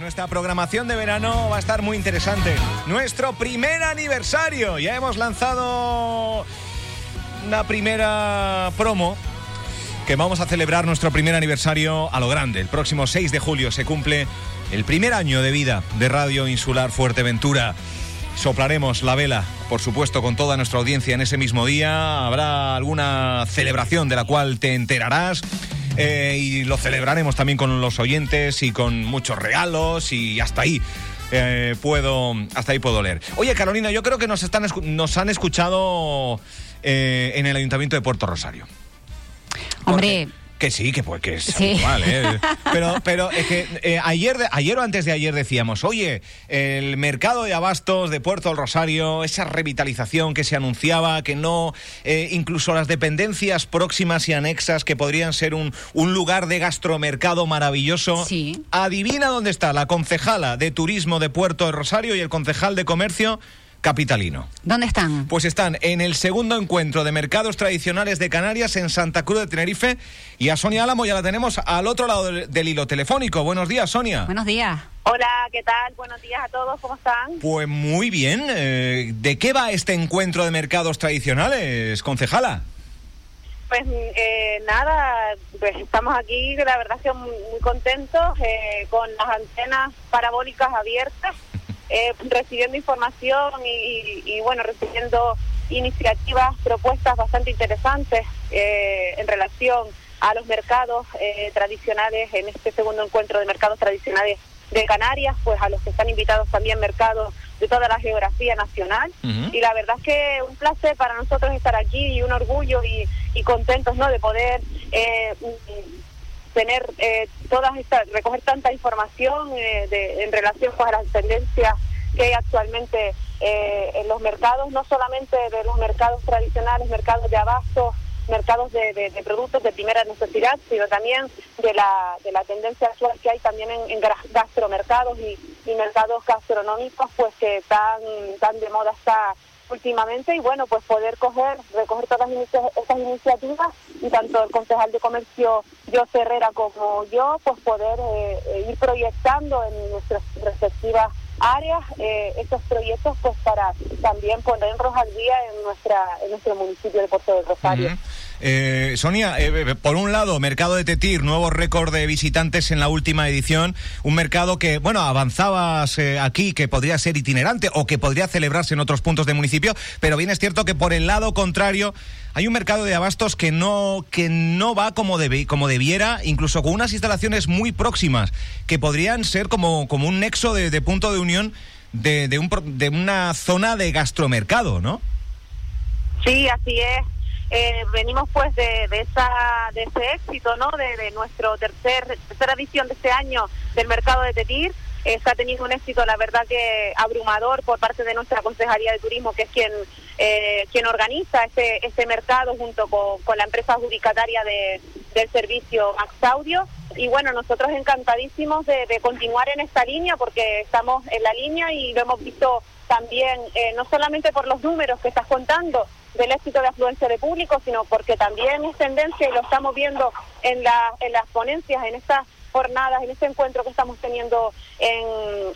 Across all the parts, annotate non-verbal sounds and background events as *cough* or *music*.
Nuestra programación de verano va a estar muy interesante. Nuestro primer aniversario. Ya hemos lanzado una primera promo que vamos a celebrar nuestro primer aniversario a lo grande. El próximo 6 de julio se cumple el primer año de vida de Radio Insular Fuerteventura. Soplaremos la vela, por supuesto, con toda nuestra audiencia en ese mismo día. Habrá alguna celebración de la cual te enterarás. Eh, y lo celebraremos también con los oyentes y con muchos regalos y hasta ahí. Eh, puedo hasta ahí puedo leer. Oye Carolina, yo creo que nos están nos han escuchado eh, en el Ayuntamiento de Puerto Rosario. Hombre, que sí, que pues que es habitual, ¿eh? *laughs* Pero, pero es que eh, ayer, ayer o antes de ayer decíamos, oye, el mercado de abastos de Puerto del Rosario, esa revitalización que se anunciaba, que no, eh, incluso las dependencias próximas y anexas que podrían ser un, un lugar de gastromercado maravilloso. Sí. Adivina dónde está la concejala de turismo de Puerto del Rosario y el concejal de comercio capitalino. ¿Dónde están? Pues están en el segundo encuentro de mercados tradicionales de Canarias en Santa Cruz de Tenerife y a Sonia Álamo ya la tenemos al otro lado del, hilo telefónico. Buenos días, Sonia. Buenos días. Hola, ¿qué tal? Buenos días a todos, ¿cómo están? Pues muy bien. Eh, ¿De qué va este encuentro de mercados tradicionales, concejala? Pues eh, nada, pues estamos aquí, la verdad que muy, contentos, eh, con las antenas parabólicas abiertas eh, recibiendo información y, bueno, recibiendo iniciativas, propuestas bastante interesantes eh, en relación a los mercados eh, tradicionales en este segundo encuentro de mercados tradicionales de Canarias, pues a los que están invitados también mercados de toda la geografía nacional. Y la verdad es que un placer para nosotros estar aquí y un orgullo y, y contentos ¿no? de poder tener eh, todas estas, recoger tanta información eh, de, en relación con las tendencias que hay actualmente eh, en los mercados, no solamente de los mercados tradicionales, mercados de abasto, mercados de, productos de primera necesidad, sino también de la, de la tendencia actual que hay también en, gastromercados y, y, mercados gastronómicos, pues que tan, tan de moda está últimamente y bueno, pues poder coger, recoger todas estas iniciativas y tanto el concejal de comercio yo Herrera como yo, pues poder eh, eh, ir proyectando en nuestras respectivas áreas eh, estos proyectos pues para también ponerlos al en nuestra en nuestro municipio de Puerto del Rosario. Eh, Sonia, eh, eh, por un lado, mercado de Tetir, nuevo récord de visitantes en la última edición, un mercado que, bueno, avanzabas aquí, que podría ser itinerante o que podría celebrarse en otros puntos del municipio, pero bien es cierto que por el lado contrario hay un mercado de abastos que no, que no va como, debe, como debiera, incluso con unas instalaciones muy próximas, que podrían ser como, como un nexo de, punto de unión de, de una zona de gastromercado, ¿no? Sí, así es. Eh, venimos pues de, de, esa, de ese éxito, ¿no? De, de nuestro tercer, tercera edición de este año del mercado de Tetir. está teniendo un éxito, la verdad que abrumador por parte de nuestra Concejalía de Turismo, que es quien, eh, quien organiza este, este mercado junto con, la empresa adjudicataria de, del servicio Max Audio. Y bueno, nosotros encantadísimos de, continuar en esta línea porque estamos en la línea y lo hemos visto también, eh, no solamente por los números que estás contando, del éxito de afluencia de público, sino porque también es tendencia y lo estamos viendo en, la, en las ponencias, en estas jornadas, en este encuentro que estamos teniendo, en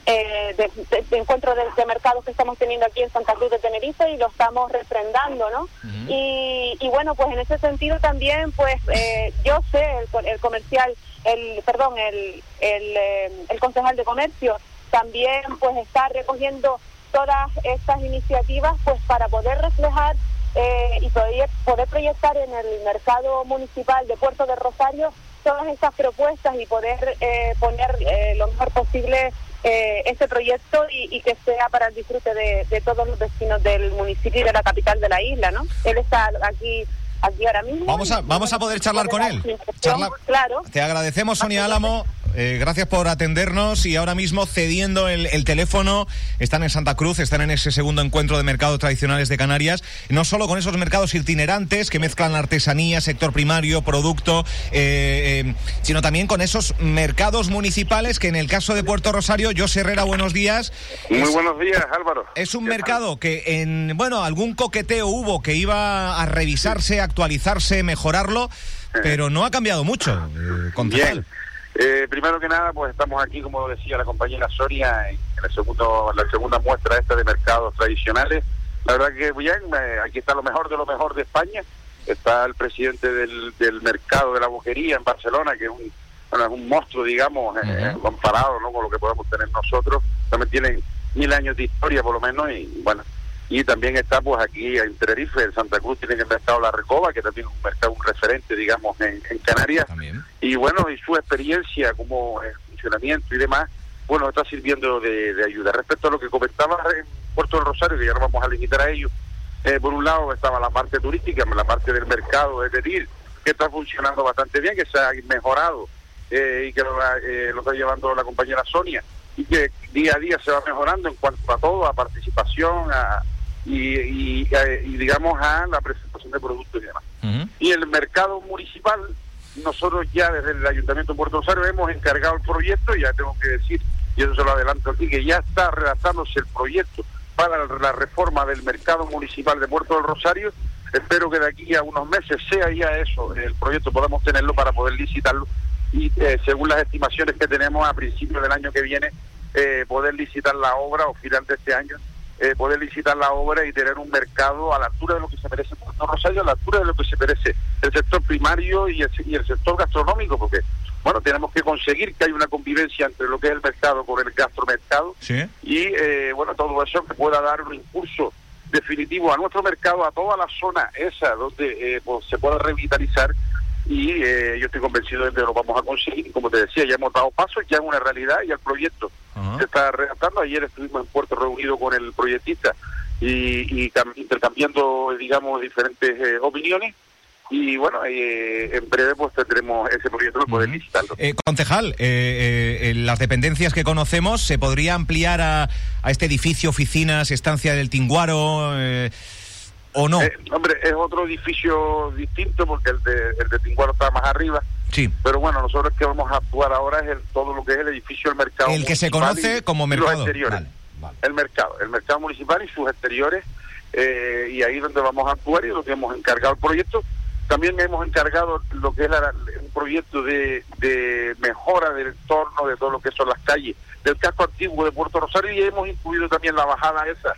eh, de, encuentro de, mercados que estamos teniendo aquí en Santa Cruz de Tenerife y lo estamos refrendando, ¿no? y, y, bueno, pues en ese sentido también, pues eh, yo sé, el, el, comercial, el perdón, el, el, eh, el concejal de comercio también pues está recogiendo todas estas iniciativas pues para poder reflejar eh, y poder, poder proyectar en el mercado municipal de Puerto de Rosario todas estas propuestas y poder eh, poner eh, lo mejor posible este proyecto y, que sea para el disfrute de, todos los vecinos del municipio y de la capital de la isla, ¿no? Él está aquí aquí ahora mismo. Vamos a, vamos a poder charlar con él. claro. Te agradecemos, Sonia Álamo. Eh, gracias por atendernos y ahora mismo cediendo el, teléfono. Están en Santa Cruz, están en ese segundo encuentro de mercados tradicionales de Canarias. No solo con esos mercados itinerantes que mezclan artesanía, sector primario, producto, eh, eh, sino también con esos mercados municipales que en el caso de Puerto Rosario, José Herrera, buenos días. Muy buenos días, Álvaro. Es un mercado que en, bueno, algún coqueteo hubo que iba a revisarse, actualizarse, mejorarlo, pero no ha cambiado mucho, concejal. Eh, primero que nada, pues estamos aquí, como decía la compañera Soria, en, el segundo, la segunda muestra esta de mercados tradicionales. La verdad que bien, eh, aquí está lo mejor de lo mejor de España. Está el presidente del, del mercado de la boquería en Barcelona, que es un, bueno, es un monstruo, digamos, eh, comparado ¿no? con lo que podemos tener nosotros. También tienen mil años de historia, por lo menos, y bueno. Y también está, pues aquí en Tenerife, en Santa Cruz, tienen el mercado La Recoba, que también es un mercado, un referente, digamos, en, en Canarias También. y bueno, y su experiencia como eh, funcionamiento y demás, bueno, está sirviendo de, de ayuda. Respecto a lo que comentaba en Puerto del Rosario, que ya no vamos a limitar a ello, eh, por un lado estaba la parte turística, la parte del mercado, es decir, que está funcionando bastante bien, que se ha mejorado eh, y que lo, eh, lo está llevando la compañera Sonia, y que día a día se va mejorando en cuanto a todo, a participación, a, y, y, y digamos a la presentación de productos y demás. Y el mercado municipal, nosotros ya desde el Ayuntamiento de Puerto Rosario hemos encargado el proyecto, y ya tengo que decir, y eso se lo adelanto aquí, que ya está redactándose el proyecto para la reforma del mercado municipal de Puerto del Rosario. Espero que de aquí a unos meses sea ya eso, el proyecto podamos tenerlo para poder licitarlo y eh, según las estimaciones que tenemos a principios del año que viene, eh, poder licitar la obra o final de este año, eh, poder licitar la obra y tener un mercado a la altura de lo que se merece Puerto Rosario, a la altura de lo que se merece el sector primario y el, y el sector gastronómico, porque bueno, tenemos que conseguir que haya una convivencia entre lo que es el mercado con el gastromercado Sí. y eh, bueno, todo eso que pueda dar un impulso definitivo a nuestro mercado, a toda la zona esa donde eh, pues, se pueda revitalizar y eh, yo estoy convencido de que lo vamos a conseguir. Y Como te decía, ya hemos dado pasos, ya es una realidad y el proyecto se está redactando. Ayer estuvimos en Puerto reunido con el proyectista y, y cam- intercambiando, digamos, diferentes eh, opiniones. Y bueno, eh, en breve pues tendremos ese proyecto para poder licitarlo. Eh, concejal, eh, eh, las dependencias que conocemos, ¿se podría ampliar a, a este edificio, oficinas, estancia del Tinguaro eh, o no? Eh, hombre, es otro edificio distinto porque el de, el de Tinguaro está más arriba. sí. Pero bueno, nosotros que vamos a actuar ahora es en todo lo que es el edificio del mercado. El que se conoce como y Los mercado. exteriores. Vale, vale. El mercado, el mercado municipal y sus exteriores. eh, y ahí es donde vamos a actuar y lo que hemos encargado el proyecto. También hemos encargado lo que es la- un proyecto de, de mejora del entorno de todo lo que son las calles del casco antiguo de Puerto Rosario y hemos incluido también la bajada esa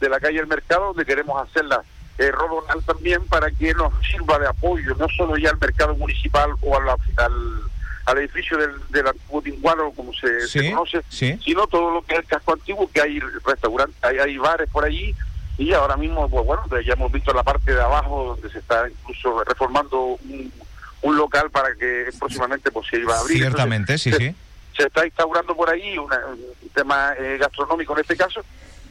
de la calle del mercado donde queremos hacerla eh, rodonal también para que nos sirva de apoyo no solo ya al mercado municipal o a la- al, al edificio del, del antiguo Tinguano como se, conoce sí. sino todo lo que es el casco antiguo, que hay restaurantes, hay, hay bares por allí, y ahora mismo, pues bueno, pues ya hemos visto la parte de abajo donde se está incluso reformando un, un local para que próximamente pues se iba a abrir. Ciertamente, sí, sí. se está instaurando por ahí una- un tema eh, gastronómico en este caso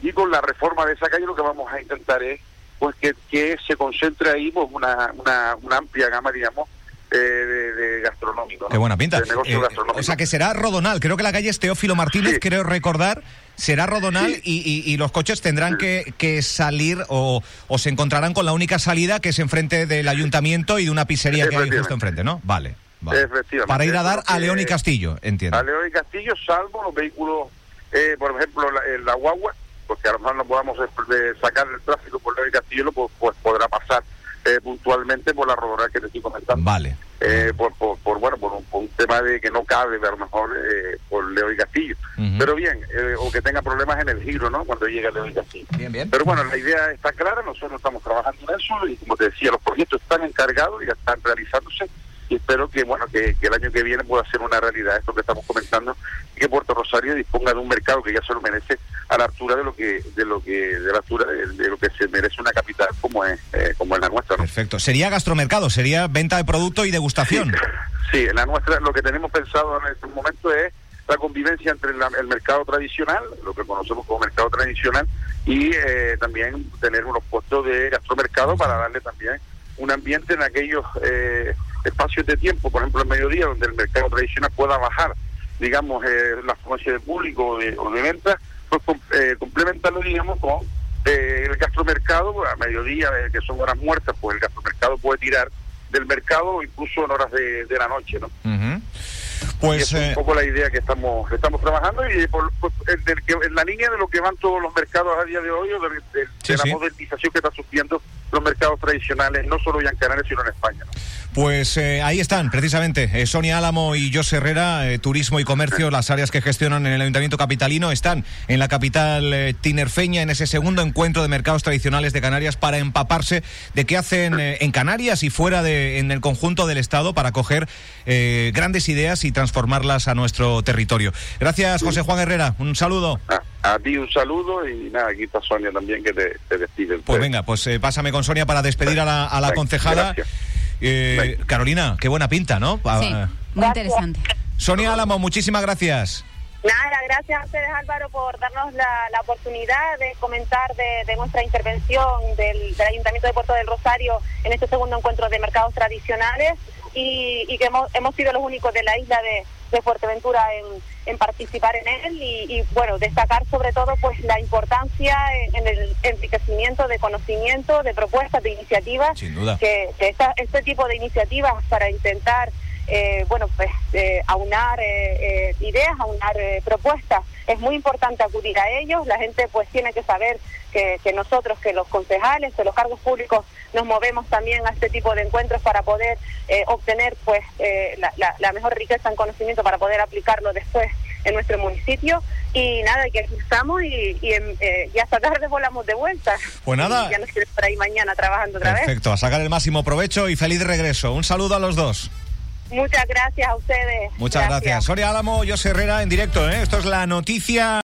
y con la reforma de esa calle lo que vamos a intentar es pues que, que se concentre ahí pues una, una, una amplia gama digamos eh, de, de gastronómico ¿no? Qué buena pinta. Eh, o sea que será Rodonal. Creo que la calle es Teófilo Martínez, Sí. creo recordar. Será Rodonal Sí. y, y- y los coches tendrán que, que salir o, o se encontrarán con la única salida que es enfrente del ayuntamiento y de una pizzería que hay justo enfrente, ¿no? Vale. vale. Para ir a dar a León y Castillo, entiendo. a León y Castillo, salvo los vehículos, eh, por ejemplo, la, el- la guagua, porque a lo mejor no podamos eh, de sacar el tráfico por León y Castillo, lo, pues, pues podrá pasar eh, puntualmente por la rodada que te estoy comentando. Vale. Eh, por, por, por, bueno, por un, por un tema de que no cabe, a lo mejor, eh, por León y Castillo. Pero bien, eh, o que tenga problemas en el giro, ¿no? Cuando llegue a León y Castillo. Bien, bien. Pero bueno, la idea está clara, nosotros estamos trabajando en eso y como te decía, los proyectos están encargados y ya están realizándose y espero que bueno que, que el año que viene pueda ser una realidad esto que estamos comentando y que Puerto Rosario disponga de un mercado que ya se lo merece a la altura de lo que de lo que de la altura de, de lo que se merece una capital como es eh, como es la nuestra, ¿no? Perfecto. Sería gastromercado, sería venta de producto y degustación. *laughs* Sí, en la nuestra lo que tenemos pensado en este momento es la convivencia entre la- el mercado tradicional, lo que conocemos como mercado tradicional, y eh, también tener unos puestos de gastromercado para darle también un ambiente en aquellos eh, espacios de tiempo, por ejemplo el mediodía, donde el mercado tradicional pueda bajar, digamos, eh, la afluencia de público o de, o de venta, pues eh, complementarlo, digamos, con eh, el gastromercado, pues, a mediodía, eh, que son horas muertas, pues el gastromercado puede tirar del mercado incluso en horas de, de la noche, ¿no? Ujú. Y Pues es eh, un poco la idea que estamos estamos trabajando y por, por- en, que- en la línea de lo que van todos los mercados a día de hoy, o de, de- de Sí, la sí. modernización que está sufriendo los mercados tradicionales, no solo ya en Canarias, sino en España. Pues eh, ahí están, precisamente, eh, Sonia Álamo y José Herrera, eh, Turismo y Comercio, las áreas que gestionan en el Ayuntamiento Capitalino, están en la capital tinerfeña en ese segundo encuentro de mercados tradicionales de Canarias para empaparse de qué hacen en Canarias y fuera de en el conjunto del Estado para coger grandes ideas y transformarlas a nuestro territorio. Gracias, José Juan Herrera. Un saludo. A, ti un saludo y nada, aquí está Sonia también que te, despide. Pues venga, pues pásame con Sonia para despedir a la, a la concejala. Eh, Carolina, qué buena pinta, ¿no? Sí, muy interesante. Sonia Álamo, muchísimas gracias. Nada, gracias a ustedes Álvaro por darnos la, oportunidad de comentar de, nuestra intervención del, Ayuntamiento de Puerto del Rosario en este segundo encuentro de mercados tradicionales y, que hemos, hemos sido los únicos de la isla de, de Fuerteventura en, participar en él y, bueno, destacar sobre todo pues la importancia en, el enriquecimiento de conocimiento, de propuestas, de iniciativas, que, este tipo de iniciativas para intentar eh, bueno, pues eh, aunar eh, ideas, aunar propuestas. Es muy importante acudir a ellos. La gente pues tiene que saber que, nosotros, que los concejales, que los cargos públicos nos movemos también a este tipo de encuentros para poder obtener pues la, mejor riqueza en conocimiento para poder aplicarlo después en nuestro municipio y nada, que aquí estamos y, y, hasta tarde volamos de vuelta. Pues nada. ya nos quieres por ahí mañana trabajando otra vez. Perfecto, a sacar el máximo provecho y feliz regreso. Un saludo a los dos. Muchas gracias a ustedes. Muchas gracias. gracias. Soria Álamo, José Herrera en directo. ¿eh? Esto es la noticia.